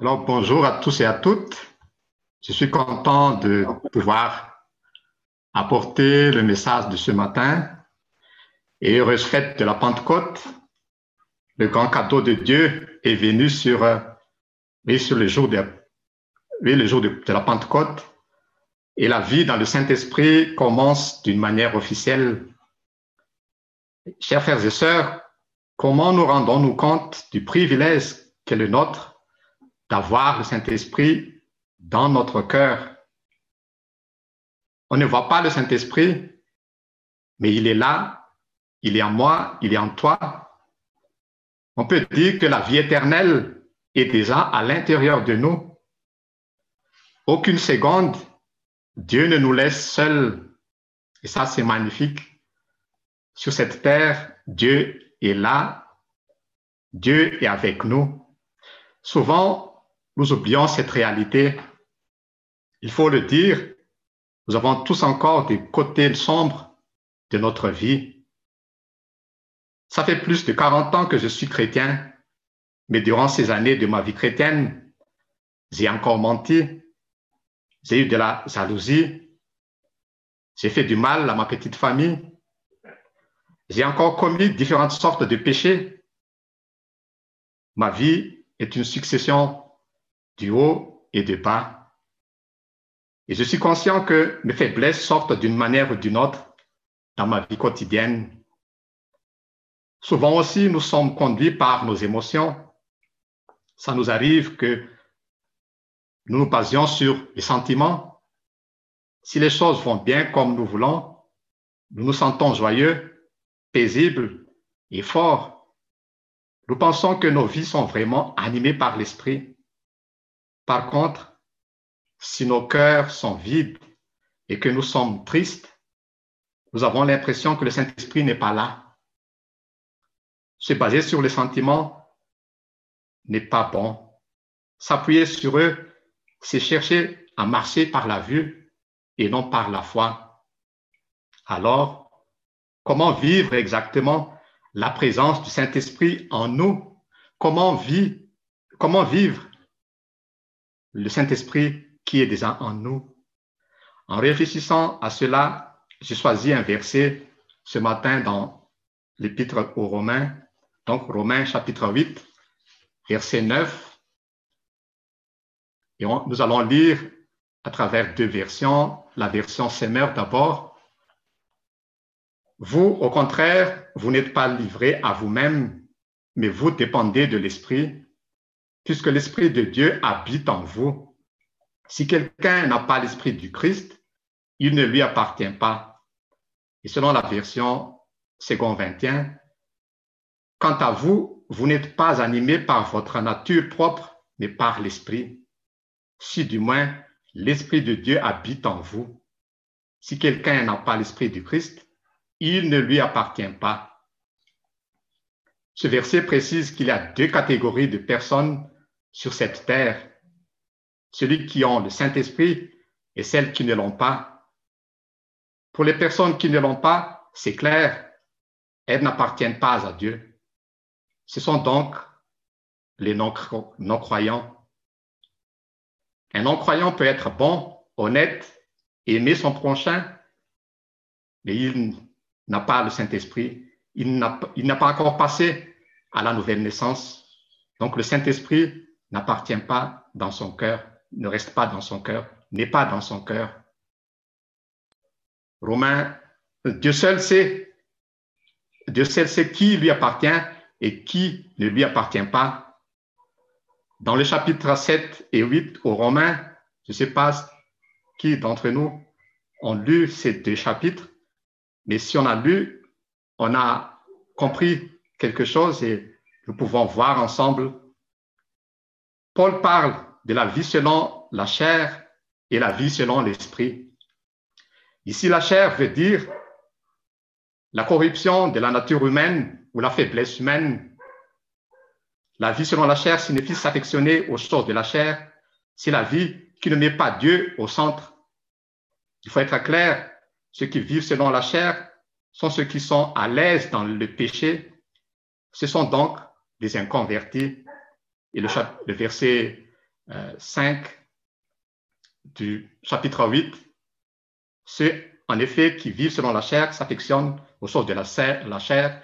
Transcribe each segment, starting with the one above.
Alors, bonjour à tous et à toutes. Je suis content de pouvoir apporter le message de ce matin et heureuse fête de la Pentecôte. Le grand cadeau de Dieu est venu sur, oui, sur le jour, de, oui, le jour de, de la Pentecôte et la vie dans le Saint-Esprit commence d'une manière officielle. Chers frères et sœurs, comment nous rendons-nous compte du privilège qu'est le nôtre d'avoir le Saint-Esprit dans notre cœur. On ne voit pas le Saint-Esprit, mais il est là, il est en moi, il est en toi. On peut dire que la vie éternelle est déjà à l'intérieur de nous. Aucune seconde, Dieu ne nous laisse seuls. Et ça, c'est magnifique. Sur cette terre, Dieu est là. Dieu est avec nous. Souvent, nous oublions cette réalité. Il faut le dire, nous avons tous encore des côtés sombres de notre vie. Ça fait plus de 40 ans que je suis chrétien, mais durant ces années de ma vie chrétienne, j'ai encore menti, j'ai eu de la jalousie, j'ai fait du mal à ma petite famille, j'ai encore commis différentes sortes de péchés. Ma vie est une succession du haut et du bas. Et je suis conscient que mes faiblesses sortent d'une manière ou d'une autre dans ma vie quotidienne. Souvent aussi, nous sommes conduits par nos émotions. Ça nous arrive que nous nous basions sur les sentiments. Si les choses vont bien comme nous voulons, nous nous sentons joyeux, paisibles et forts. Nous pensons que nos vies sont vraiment animées par l'esprit. Par contre, si nos cœurs sont vides et que nous sommes tristes, nous avons l'impression que le Saint-Esprit n'est pas là. Se baser sur les sentiments n'est pas bon. S'appuyer sur eux, c'est chercher à marcher par la vue et non par la foi. Alors, comment vivre exactement la présence du Saint-Esprit en nous? Comment, comment vivre le Saint-Esprit qui est déjà en nous. En réfléchissant à cela, j'ai choisi un verset ce matin dans l'épître aux Romains, donc Romains chapitre 8, verset 9. Et nous allons lire à travers deux versions, la version Semeur d'abord. Vous, au contraire, vous n'êtes pas livrés à vous-même, mais vous dépendez de l'Esprit puisque l'Esprit de Dieu habite en vous. Si quelqu'un n'a pas l'Esprit du Christ, il ne lui appartient pas. Et selon la version second 21, quant à vous, vous n'êtes pas animé par votre nature propre, mais par l'Esprit. Si du moins l'Esprit de Dieu habite en vous. Si quelqu'un n'a pas l'Esprit du Christ, il ne lui appartient pas. Ce verset précise qu'il y a deux catégories de personnes sur cette terre, celui qui ont le Saint-Esprit et celles qui ne l'ont pas. Pour les personnes qui ne l'ont pas, c'est clair, elles n'appartiennent pas à Dieu. Ce sont donc les non-croyants. Un non-croyant peut être bon, honnête, aimer son prochain, mais il n'a pas le Saint-Esprit. Il n'a pas encore passé à la nouvelle naissance. Donc le Saint-Esprit n'appartient pas dans son cœur, ne reste pas dans son cœur, n'est pas dans son cœur. Romain, Dieu seul sait, Dieu seul sait qui lui appartient et qui ne lui appartient pas. Dans le chapitre 7 et 8 aux Romains, je ne sais pas qui d'entre nous ont lu ces deux chapitres, mais si on a lu, on a compris quelque chose et nous pouvons voir ensemble Paul parle de la vie selon la chair et la vie selon l'esprit. Ici, la chair veut dire la corruption de la nature humaine ou la faiblesse humaine. La vie selon la chair signifie s'affectionner aux choses de la chair. C'est la vie qui ne met pas Dieu au centre. Il faut être clair, ceux qui vivent selon la chair sont ceux qui sont à l'aise dans le péché. Ce sont donc des inconvertis. Et le, verset 5 euh, du chapitre 8, ceux en effet qui vivent selon la chair s'affectionnent aux choses de la, chair.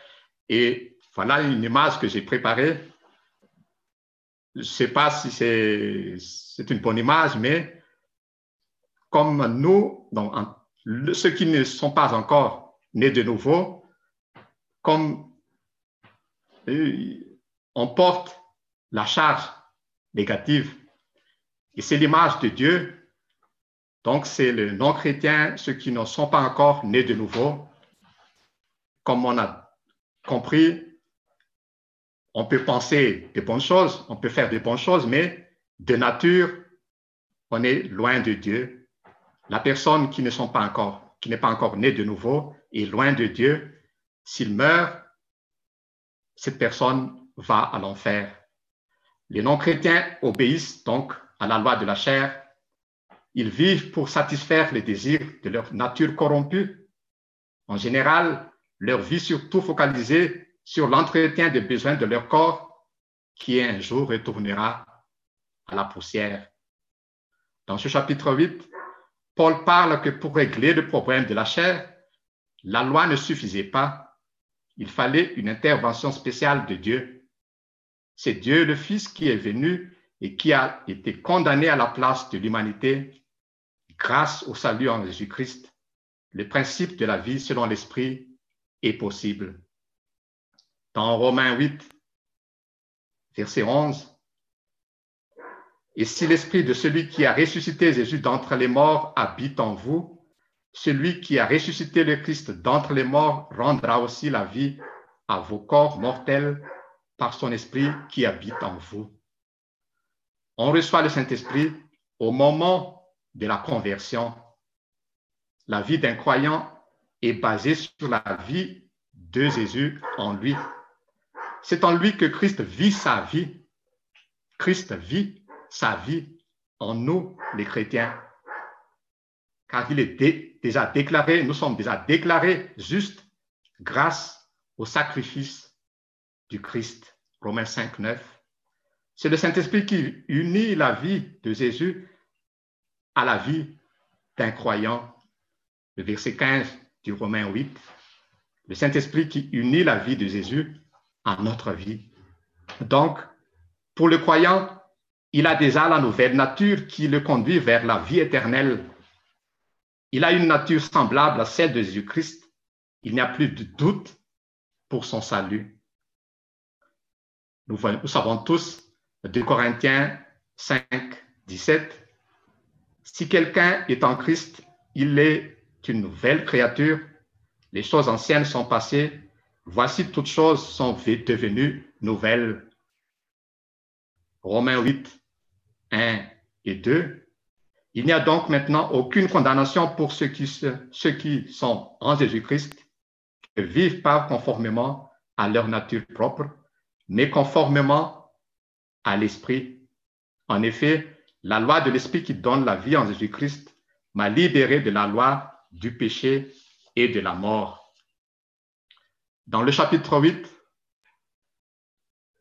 Et voilà une image que j'ai préparée. Je ne sais pas si c'est une bonne image, mais comme nous, donc, ceux qui ne sont pas encore nés de nouveau, comme euh, on porte la charge négative. Et c'est l'image de Dieu. Donc, c'est le non-chrétien, ceux qui ne sont pas encore nés de nouveau. Comme on a compris, on peut penser de bonnes choses, on peut faire de bonnes choses, mais de nature, on est loin de Dieu. La personne qui qui n'est pas encore née de nouveau, est loin de Dieu. S'il meurt, cette personne va à l'enfer. Les non-chrétiens obéissent donc à la loi de la chair. Ils vivent pour satisfaire les désirs de leur nature corrompue. En général, leur vie surtout focalisée sur l'entretien des besoins de leur corps qui un jour retournera à la poussière. Dans ce chapitre 8, Paul parle que pour régler le problème de la chair, la loi ne suffisait pas. Il fallait une intervention spéciale de Dieu. C'est Dieu le Fils qui est venu et qui a été condamné à la place de l'humanité grâce au salut en Jésus-Christ. Le principe de la vie selon l'Esprit est possible. Dans Romains 8, verset 11, et si l'esprit de celui qui a ressuscité Jésus d'entre les morts habite en vous, celui qui a ressuscité le Christ d'entre les morts rendra aussi la vie à vos corps mortels par son esprit qui habite en vous. On reçoit le Saint-Esprit au moment de la conversion. La vie d'un croyant est basée sur la vie de Jésus en lui. C'est en lui que Christ vit sa vie. Christ vit sa vie en nous, les chrétiens. Car il est déjà déclaré, nous sommes déjà déclarés justes grâce au sacrifice du Christ. Romains 5, 9. C'est le Saint-Esprit qui unit la vie de Jésus à la vie d'un croyant. Le verset 15 du Romain 8. Le Saint-Esprit qui unit la vie de Jésus à notre vie. Donc, pour le croyant, il a déjà la nouvelle nature qui le conduit vers la vie éternelle. Il a une nature semblable à celle de Jésus-Christ. Il n'y a plus de doute pour son salut. Nous, savons tous, de Corinthiens 5, 17, si quelqu'un est en Christ, il est une nouvelle créature. Les choses anciennes sont passées. Voici toutes choses sont devenues nouvelles. Romains 8, 1 et 2. Il n'y a donc maintenant aucune condamnation pour ceux qui, ceux qui sont en Jésus-Christ, qui vivent pas conformément à leur nature propre, mais conformément à l'Esprit. En effet, la loi de l'Esprit qui donne la vie en Jésus-Christ m'a libéré de la loi du péché et de la mort. Dans le chapitre 8,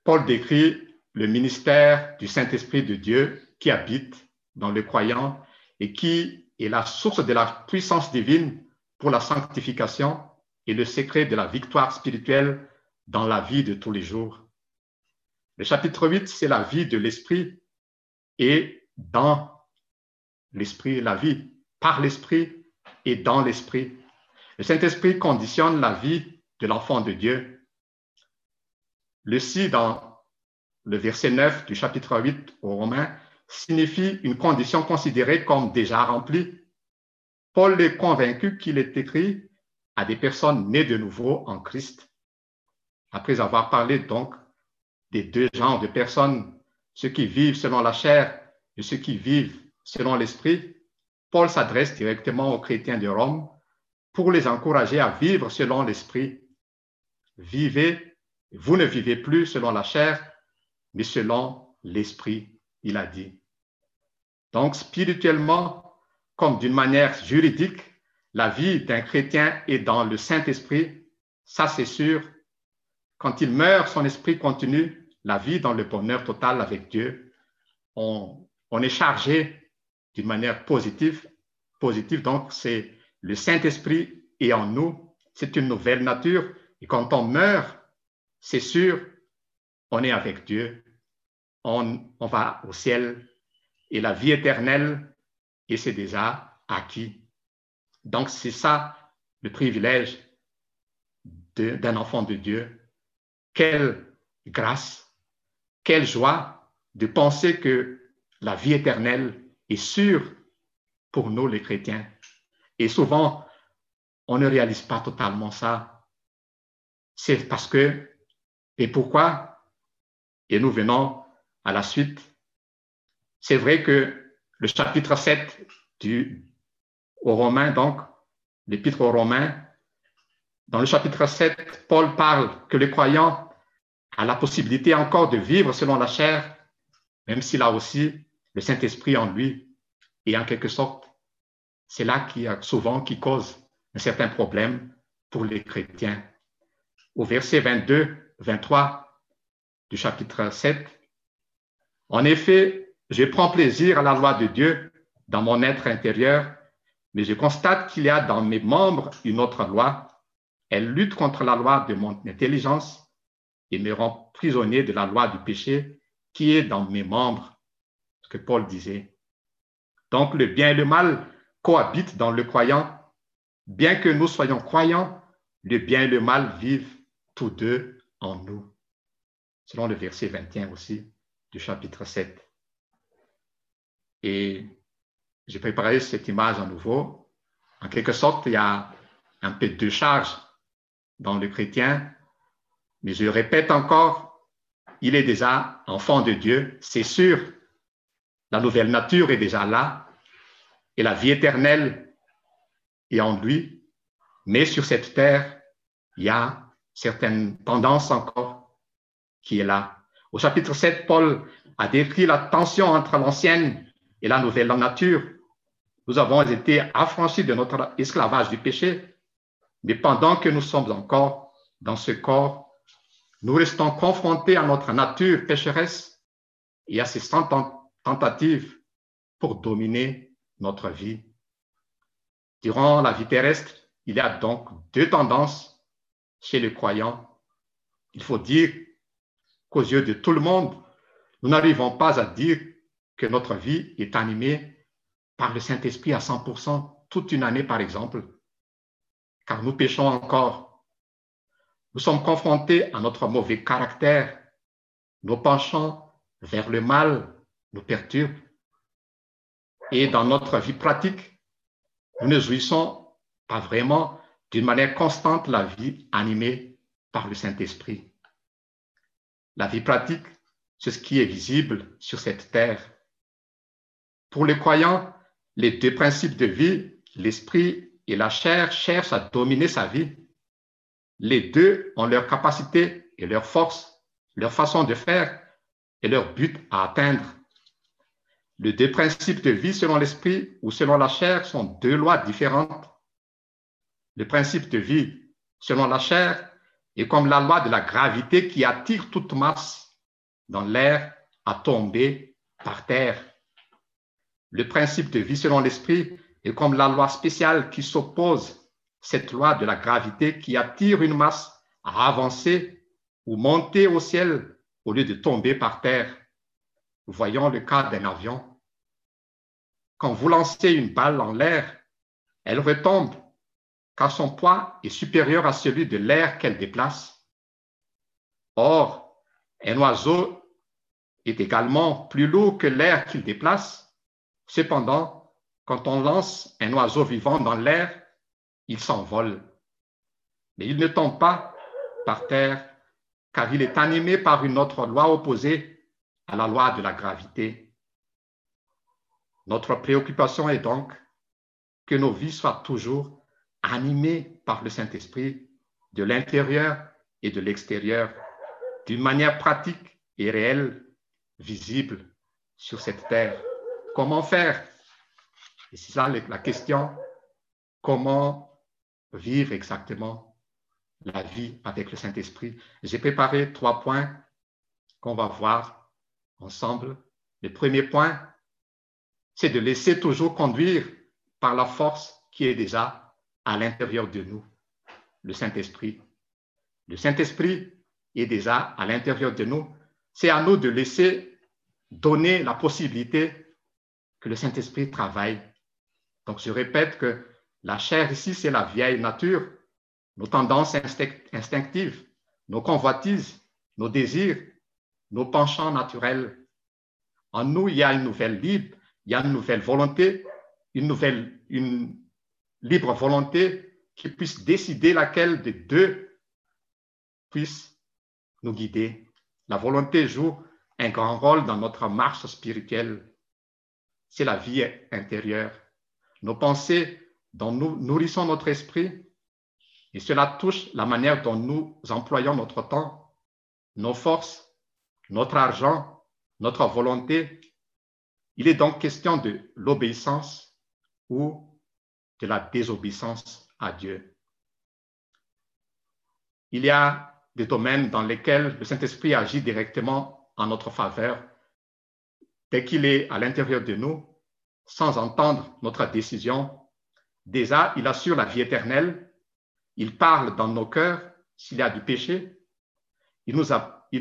Paul décrit le ministère du Saint-Esprit de Dieu qui habite dans le croyant et qui est la source de la puissance divine pour la sanctification et le secret de la victoire spirituelle dans la vie de tous les jours. Le chapitre 8, c'est la vie de l'esprit et dans l'esprit, la vie par l'esprit et dans l'esprit. Le Saint-Esprit conditionne la vie de l'enfant de Dieu. Le dans le verset 9 du chapitre 8 aux Romains, signifie une condition considérée comme déjà remplie. Paul est convaincu qu'il est écrit à des personnes nées de nouveau en Christ. Après avoir parlé donc des deux genres de personnes, ceux qui vivent selon la chair et ceux qui vivent selon l'esprit, Paul s'adresse directement aux chrétiens de Rome pour les encourager à vivre selon l'esprit. Vivez, vous ne vivez plus selon la chair, mais selon l'esprit, il a dit. Donc, spirituellement, comme d'une manière juridique, la vie d'un chrétien est dans le Saint-Esprit, ça c'est sûr. Quand il meurt, son esprit continue la vie dans le bonheur total avec Dieu. On est chargé d'une manière positive. Positive, donc c'est le Saint-Esprit est en nous. C'est une nouvelle nature. Et quand on meurt, c'est sûr, on est avec Dieu. On, on va au ciel. Et la vie éternelle, et c'est déjà acquis. Donc c'est ça le privilège d'un enfant de Dieu. Quelle grâce, quelle joie de penser que la vie éternelle est sûre pour nous les chrétiens. Et souvent, on ne réalise pas totalement ça. C'est parce que, et pourquoi? Et nous venons à la suite. C'est vrai que le chapitre 7 du, aux Romains, donc, l'épître aux Romains, dans le chapitre 7, Paul parle que le croyant a la possibilité encore de vivre selon la chair, même s'il a aussi le Saint-Esprit en lui. Et en quelque sorte, c'est là qui souvent qui cause un certain problème pour les chrétiens. Au verset 22, 23 du chapitre 7, en effet, je prends plaisir à la loi de Dieu dans mon être intérieur, mais je constate qu'il y a dans mes membres une autre loi. Elle lutte contre la loi de mon intelligence et me rend prisonnier de la loi du péché qui est dans mes membres, ce que Paul disait. Donc le bien et le mal cohabitent dans le croyant. Bien que nous soyons croyants, le bien et le mal vivent tous deux en nous, selon le verset 21 aussi du chapitre 7. Et j'ai préparé cette image à nouveau. En quelque sorte, il y a un peu de charge dans le chrétien, mais je répète encore, il est déjà enfant de Dieu, c'est sûr. La nouvelle nature est déjà là et la vie éternelle est en lui. Mais sur cette terre, il y a certaines tendances encore qui est là. Au chapitre 7, Paul a décrit la tension entre l'ancienne et la nouvelle nature. Nous avons été affranchis de notre esclavage du péché, mais pendant que nous sommes encore dans ce corps, nous restons confrontés à notre nature pécheresse et à ses tentatives pour dominer notre vie. Durant la vie terrestre, il y a donc deux tendances chez les croyants. Il faut dire qu'aux yeux de tout le monde, nous n'arrivons pas à dire que notre vie est animée par le Saint-Esprit à 100% toute une année, par exemple, car nous péchons encore. Nous sommes confrontés à notre mauvais caractère. Nos penchants vers le mal nous perturbent. Et dans notre vie pratique, nous ne jouissons pas vraiment d'une manière constante la vie animée par le Saint-Esprit. La vie pratique, c'est ce qui est visible sur cette terre. Pour les croyants, les deux principes de vie, l'esprit et la chair, cherchent à dominer sa vie. Les deux ont leur capacité et leur force, leur façon de faire et leur but à atteindre. Les deux principes de vie selon l'esprit ou selon la chair sont deux lois différentes. Le principe de vie selon la chair est comme la loi de la gravité qui attire toute masse dans l'air à tomber par terre. Le principe de vie selon l'esprit est comme la loi spéciale qui s'oppose, cette loi de la gravité qui attire une masse à avancer ou monter au ciel au lieu de tomber par terre. Voyons le cas d'un avion. Quand vous lancez une balle en l'air, elle retombe car son poids est supérieur à celui de l'air qu'elle déplace. Or, un oiseau est également plus lourd que l'air qu'il déplace Cependant, quand on lance un oiseau vivant dans l'air, il s'envole. Mais il ne tombe pas par terre, car il est animé par une autre loi opposée à la loi de la gravité. Notre préoccupation est donc que nos vies soient toujours animées par le Saint-Esprit de l'intérieur et de l'extérieur, d'une manière pratique et réelle, visible sur cette terre. Comment faire? Et c'est ça la question, comment vivre exactement la vie avec le Saint-Esprit. J'ai préparé trois points qu'on va voir ensemble. Le premier point, c'est de laisser toujours conduire par la force qui est déjà à l'intérieur de nous, le Saint-Esprit. Le Saint-Esprit est déjà à l'intérieur de nous. C'est à nous de laisser donner la possibilité que le Saint-Esprit travaille. Donc, je répète que la chair ici, c'est la vieille nature, nos tendances instinctives, nos convoitises, nos désirs, nos penchants naturels. En nous, il y a une nouvelle libre, il y a une nouvelle volonté, une nouvelle, une libre volonté qui puisse décider laquelle des deux puisse nous guider. La volonté joue un grand rôle dans notre marche spirituelle. C'est la vie intérieure. Nos pensées dont nous nourrissons notre esprit et cela touche la manière dont nous employons notre temps, nos forces, notre argent, notre volonté. Il est donc question de l'obéissance ou de la désobéissance à Dieu. Il y a des domaines dans lesquels le Saint-Esprit agit directement en notre faveur dès qu'il est à l'intérieur de nous, sans entendre notre décision. Déjà, il assure la vie éternelle, il parle dans nos cœurs s'il y a du péché, il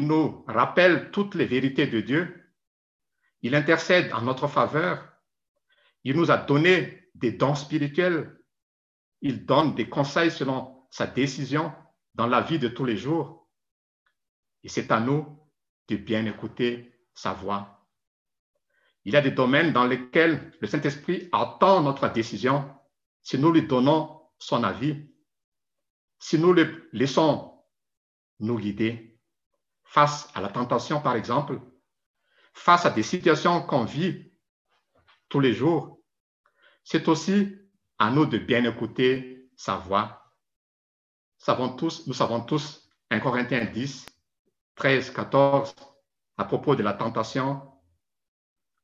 nous, rappelle toutes les vérités de Dieu, il intercède en notre faveur, il nous a donné des dons spirituels, il donne des conseils selon sa décision dans la vie de tous les jours. Et c'est à nous de bien écouter sa voix. Il y a des domaines dans lesquels le Saint-Esprit attend notre décision si nous lui donnons son avis, si nous le laissons nous guider face à la tentation, par exemple, face à des situations qu'on vit tous les jours, c'est aussi à nous de bien écouter sa voix nous savons tous 1 Corinthiens 10, 13, 14, à propos de la tentation.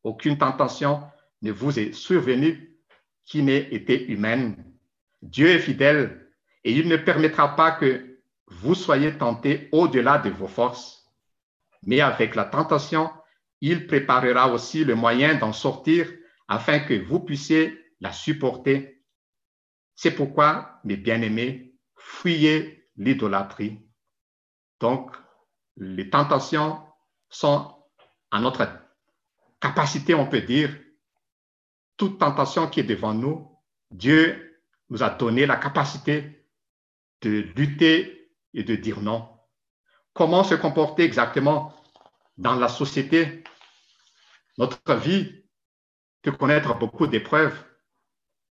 Aucune tentation ne vous est survenue qui n'ait été humaine. Dieu est fidèle et il ne permettra pas que vous soyez tentés au-delà de vos forces. Mais avec la tentation, il préparera aussi le moyen d'en sortir afin que vous puissiez la supporter. C'est pourquoi, mes bien-aimés, fuyez l'idolâtrie. Donc, les tentations sont à notre capacité, on peut dire, toute tentation qui est devant nous, Dieu nous a donné la capacité de lutter et de dire non. Comment se comporter exactement dans la société? Notre vie peut connaître beaucoup d'épreuves,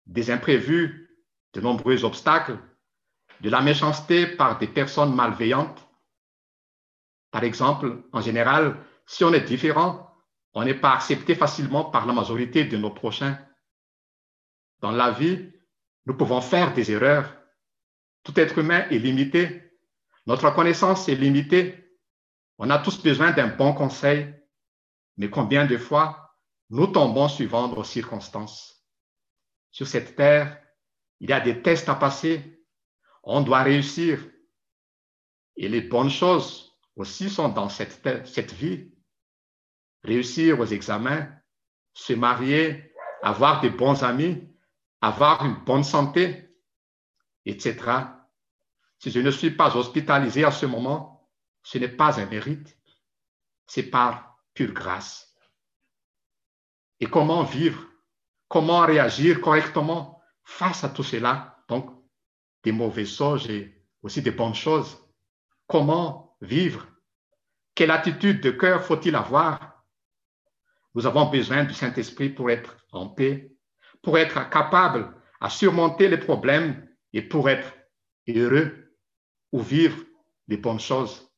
des imprévus, de nombreux obstacles, de la méchanceté par des personnes malveillantes. Par exemple, en général, si on est différent, on n'est pas accepté facilement par la majorité de nos prochains. Dans la vie, nous pouvons faire des erreurs. Tout être humain est limité. Notre connaissance est limitée. On a tous besoin d'un bon conseil. Mais combien de fois nous tombons suivant nos circonstances? Sur cette terre, il y a des tests à passer on doit réussir. Et les bonnes choses aussi sont dans cette, cette vie. Réussir aux examens, se marier, avoir de bons amis, avoir une bonne santé, etc. Si je ne suis pas hospitalisé à ce moment, ce n'est pas un mérite, c'est par pure grâce. Et comment vivre, comment réagir correctement face à tout cela? Donc, des mauvaises choses et aussi des bonnes choses. Comment vivre? Quelle attitude de cœur faut-il avoir Nous avons besoin du Saint-Esprit pour être en paix, pour être capable à surmonter les problèmes et pour être heureux ou vivre des bonnes choses.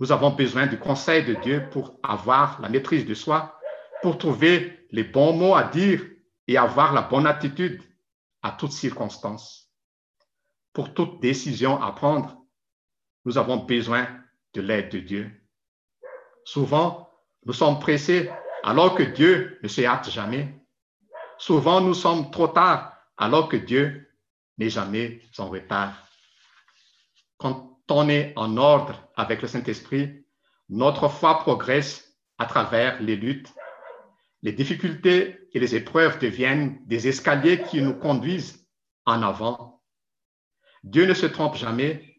Nous avons besoin du conseil de Dieu pour avoir la maîtrise de soi, pour trouver les bons mots à dire et avoir la bonne attitude à toutes circonstances pour toute décision à prendre, nous avons besoin de l'aide de Dieu. Souvent, nous sommes pressés alors que Dieu ne se hâte jamais. Souvent, nous sommes trop tard alors que Dieu n'est jamais en retard. Quand on est en ordre avec le Saint-Esprit, notre foi progresse à travers les luttes. les difficultés et les épreuves deviennent des escaliers qui nous conduisent en avant. Dieu ne se trompe jamais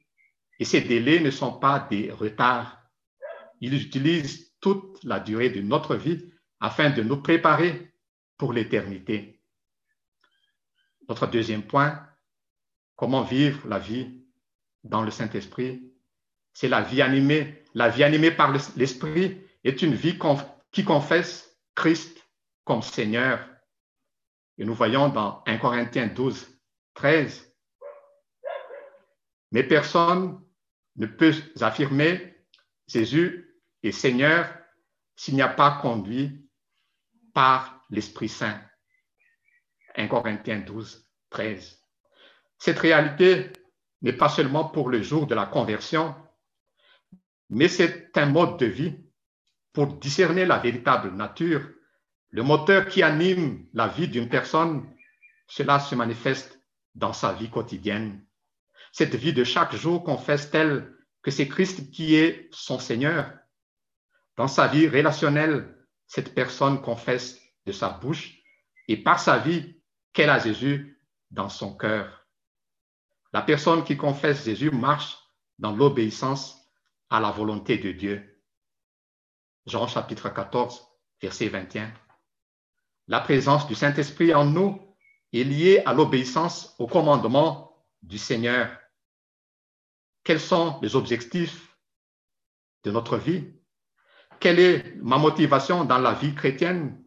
et ces délais ne sont pas des retards. Il utilise toute la durée de notre vie afin de nous préparer pour l'éternité. Notre deuxième point, comment vivre la vie dans le Saint-Esprit, c'est la vie animée. La vie animée par l'Esprit est une vie qui confesse Christ comme Seigneur. Et nous voyons dans 1 Corinthiens 12, 13, mais personne ne peut affirmer Jésus est Seigneur s'il n'y a pas conduit par l'Esprit Saint. 1 Corinthiens 12, 13. Cette réalité n'est pas seulement pour le jour de la conversion, mais c'est un mode de vie pour discerner la véritable nature, le moteur qui anime la vie d'une personne. Cela se manifeste dans sa vie quotidienne. Cette vie de chaque jour confesse-t-elle que c'est Christ qui est son Seigneur? Dans sa vie relationnelle, cette personne confesse de sa bouche et par sa vie qu'elle a Jésus dans son cœur. La personne qui confesse Jésus marche dans l'obéissance à la volonté de Dieu. Jean chapitre 14, verset 21. La présence du Saint-Esprit en nous est liée à l'obéissance au commandement du Seigneur. Quels sont les objectifs de notre vie? Quelle est ma motivation dans la vie chrétienne?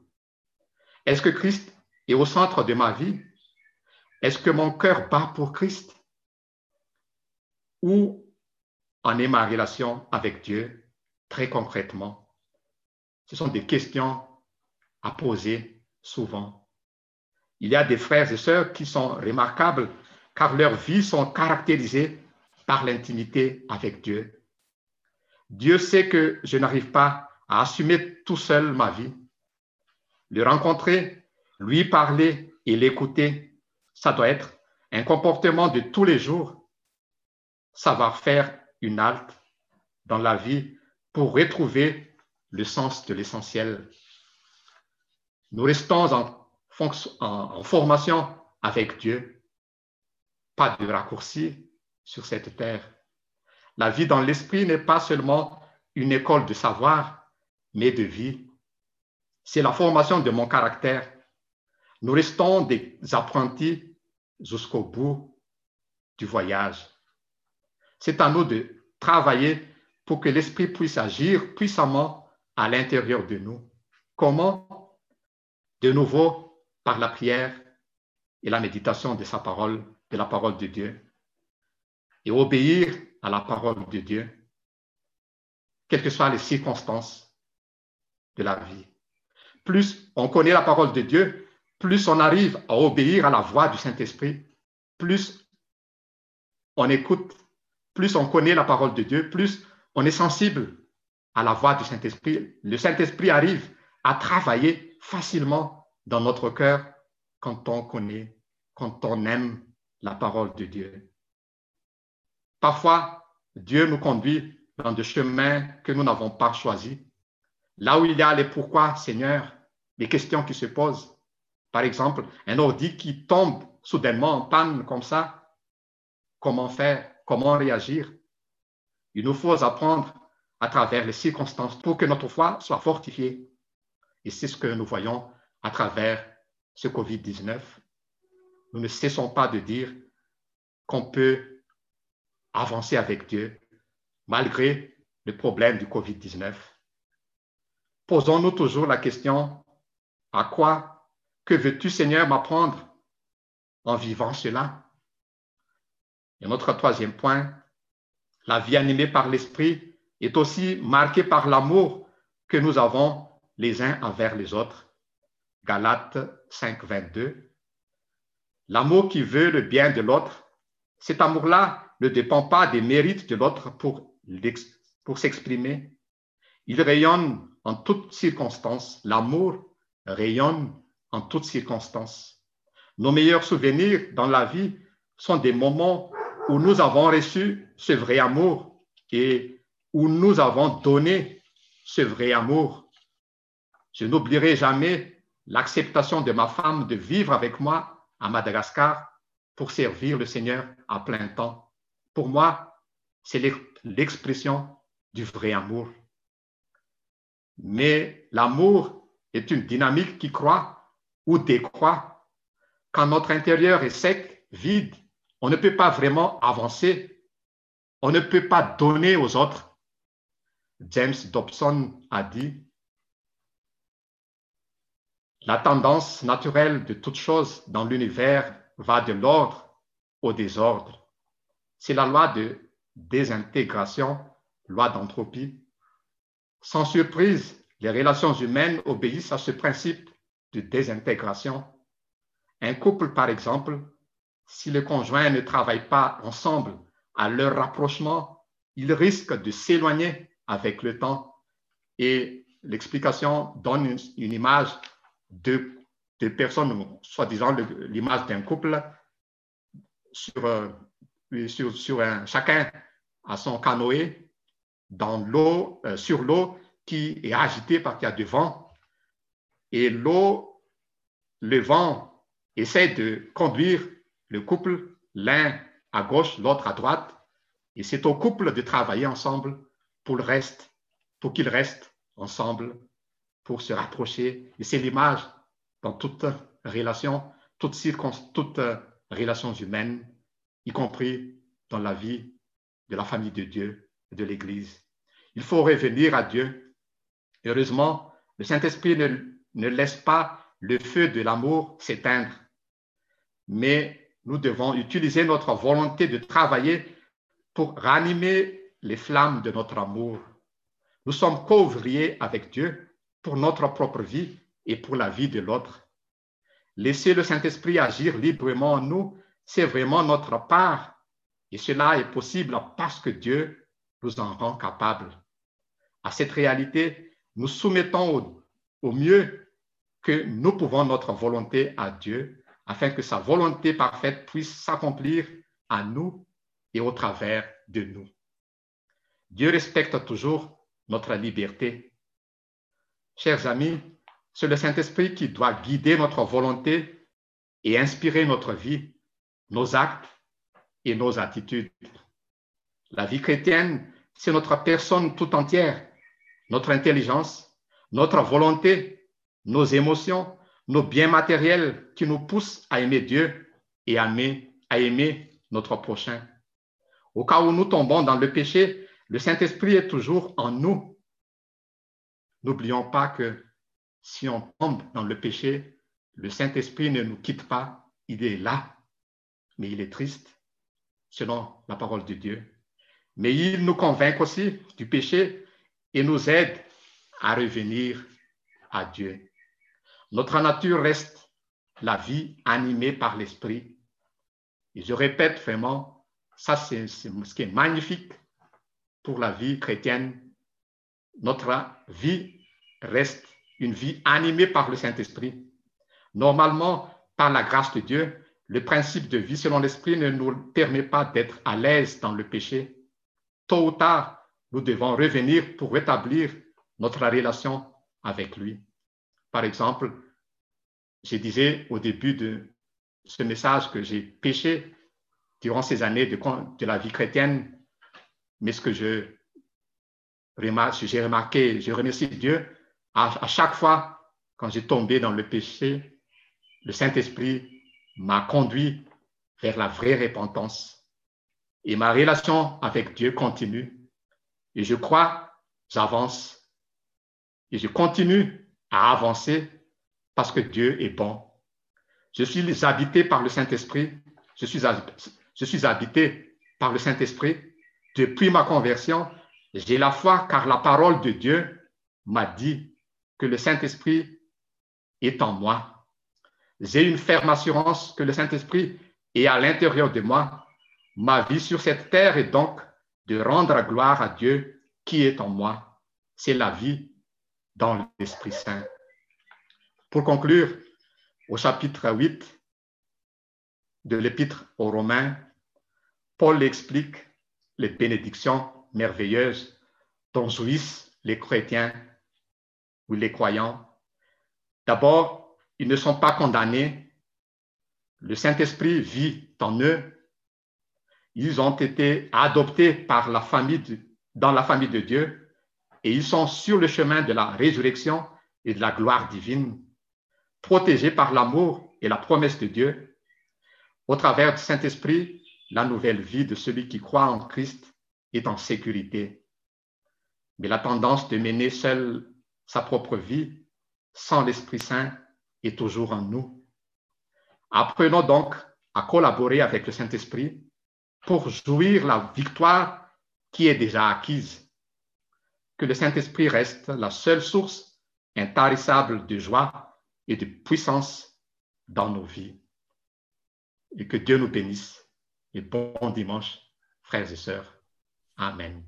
Est-ce que Christ est au centre de ma vie? Est-ce que mon cœur bat pour Christ? Où en est ma relation avec Dieu très concrètement? Ce sont des questions à poser souvent. Il y a des frères et sœurs qui sont remarquables car leurs vies sont caractérisées par l'intimité avec Dieu. Dieu sait que je n'arrive pas à assumer tout seul ma vie. Le rencontrer, lui parler et l'écouter, ça doit être un comportement de tous les jours. Ça va faire une halte dans la vie pour retrouver le sens de l'essentiel. Nous restons en, en, formation avec Dieu, pas de raccourci sur cette terre. La vie dans l'esprit n'est pas seulement une école de savoir, mais de vie. C'est la formation de mon caractère. Nous restons des apprentis jusqu'au bout du voyage. C'est à nous de travailler pour que l'Esprit puisse agir puissamment à l'intérieur de nous. Comment? De nouveau, par la prière et la méditation de sa parole, de la parole de Dieu, et obéir à la parole de Dieu, quelles que soient les circonstances de la vie. Plus on connaît la parole de Dieu, plus on arrive à obéir à la voix du Saint-Esprit, plus on écoute plus on connaît la parole de Dieu, plus on est sensible à la voix du Saint-Esprit. Le Saint-Esprit arrive à travailler facilement dans notre cœur quand on connaît, quand on aime la parole de Dieu. Parfois, Dieu nous conduit dans des chemins que nous n'avons pas choisis. Là où il y a les pourquoi, Seigneur, les questions qui se posent. Par exemple, un ordi qui tombe soudainement en panne comme ça, comment faire? Comment réagir? Il nous faut apprendre à travers les circonstances pour que notre foi soit fortifiée. Et c'est ce que nous voyons à travers ce Covid-19. Nous ne cessons pas de dire qu'on peut avancer avec Dieu malgré le problème du Covid-19. Posons-nous toujours la question, à quoi, que veux-tu Seigneur m'apprendre en vivant cela? Et notre troisième point, la vie animée par l'Esprit est aussi marquée par l'amour que nous avons les uns envers les autres. Galates 5, 22. L'amour qui veut le bien de l'autre, cet amour-là ne dépend pas des mérites de l'autre pour, s'exprimer. Il rayonne en toutes circonstances. L'amour rayonne en toutes circonstances. Nos meilleurs souvenirs dans la vie sont des moments où nous avons reçu ce vrai amour et où nous avons donné ce vrai amour. Je n'oublierai jamais l'acceptation de ma femme de vivre avec moi à Madagascar pour servir le Seigneur à plein temps. Pour moi, c'est l'expression du vrai amour. Mais l'amour est une dynamique qui croît ou décroît. Quand notre intérieur est sec, vide, on ne peut pas vraiment avancer. On ne peut pas donner aux autres. James Dobson a dit, la tendance naturelle de toute chose dans l'univers va de l'ordre au désordre. C'est la loi de désintégration, loi d'entropie. Sans surprise, les relations humaines obéissent à ce principe de désintégration. Un couple, par exemple, si les conjoints ne travaillent pas ensemble à leur rapprochement, ils risquent de s'éloigner avec le temps. Et l'explication donne une, image de, de personnes, soi-disant l'image d'un couple, sur, euh, sur, un, chacun à son canoë dans l'eau, euh, sur l'eau qui est agitée parce qu'il y a du vent. Et l'eau, le vent essaie de conduire le couple, l'un à gauche, l'autre à droite. Et c'est au couple de travailler ensemble pour le reste, pour qu'ils restent ensemble, pour se rapprocher. Et c'est l'image dans toute relation, toute, toute euh, relation humaine, y compris dans la vie de la famille de Dieu et de l'Église. Il faut revenir à Dieu. Heureusement, le Saint-Esprit ne, ne laisse pas le feu de l'amour s'éteindre, mais nous devons utiliser notre volonté de travailler pour ranimer les flammes de notre amour. Nous sommes co-ouvriers avec Dieu pour notre propre vie et pour la vie de l'autre. Laisser le Saint-Esprit agir librement en nous, c'est vraiment notre part et cela est possible parce que Dieu nous en rend capables. À cette réalité, nous soumettons au, au mieux que nous pouvons notre volonté à Dieu afin que sa volonté parfaite puisse s'accomplir à nous et au travers de nous. Dieu respecte toujours notre liberté. Chers amis, c'est le Saint-Esprit qui doit guider notre volonté et inspirer notre vie, nos actes et nos attitudes. La vie chrétienne, c'est notre personne tout entière, notre intelligence, notre volonté, nos émotions, nos biens matériels qui nous poussent à aimer Dieu et à aimer, notre prochain. Au cas où nous tombons dans le péché, le Saint-Esprit est toujours en nous. N'oublions pas que si on tombe dans le péché, le Saint-Esprit ne nous quitte pas, il est là, mais il est triste selon la parole de Dieu. Mais il nous convainc aussi du péché et nous aide à revenir à Dieu. Notre nature reste la vie animée par l'Esprit. Et je répète vraiment, ça c'est ce qui est magnifique pour la vie chrétienne. Notre vie reste une vie animée par le Saint-Esprit. Normalement, par la grâce de Dieu, le principe de vie selon l'esprit ne nous permet pas d'être à l'aise dans le péché. Tôt ou tard, nous devons revenir pour rétablir notre relation avec lui. Par exemple, je disais au début de ce message que j'ai péché durant ces années de, la vie chrétienne, mais ce que je j'ai remarqué, je remercie Dieu, à chaque fois quand j'ai tombé dans le péché, le Saint-Esprit m'a conduit vers la vraie repentance. Et ma relation avec Dieu continue. Et je crois, j'avance. Et je continue à avancer parce que Dieu est bon. Je suis habité par le Saint-Esprit. Je suis, je suis habité par le Saint-Esprit. Depuis ma conversion, j'ai la foi car la parole de Dieu m'a dit que le Saint-Esprit est en moi j'ai une ferme assurance que le Saint-Esprit est à l'intérieur de moi. Ma vie sur cette terre est donc de rendre gloire à Dieu qui est en moi. C'est la vie dans l'Esprit Saint. Pour conclure, au chapitre 8 de l'Épître aux Romains, Paul explique les bénédictions merveilleuses dont jouissent les chrétiens ou les croyants D'abord, ils ne sont pas condamnés. Le Saint-Esprit vit en eux. Ils ont été adoptés par la famille dans la famille de Dieu et ils sont sur le chemin de la résurrection et de la gloire divine, protégés par l'amour et la promesse de Dieu. Au travers du Saint-Esprit, la nouvelle vie de celui qui croit en Christ est en sécurité. Mais la tendance de mener seul sa propre vie, sans l'Esprit Saint, est toujours en nous. Apprenons donc à collaborer avec le Saint-Esprit pour jouir la victoire qui est déjà acquise. Que le Saint-Esprit reste la seule source intarissable de joie et de puissance dans nos vies. Et que Dieu nous bénisse. Et bon dimanche, frères et sœurs. Amen.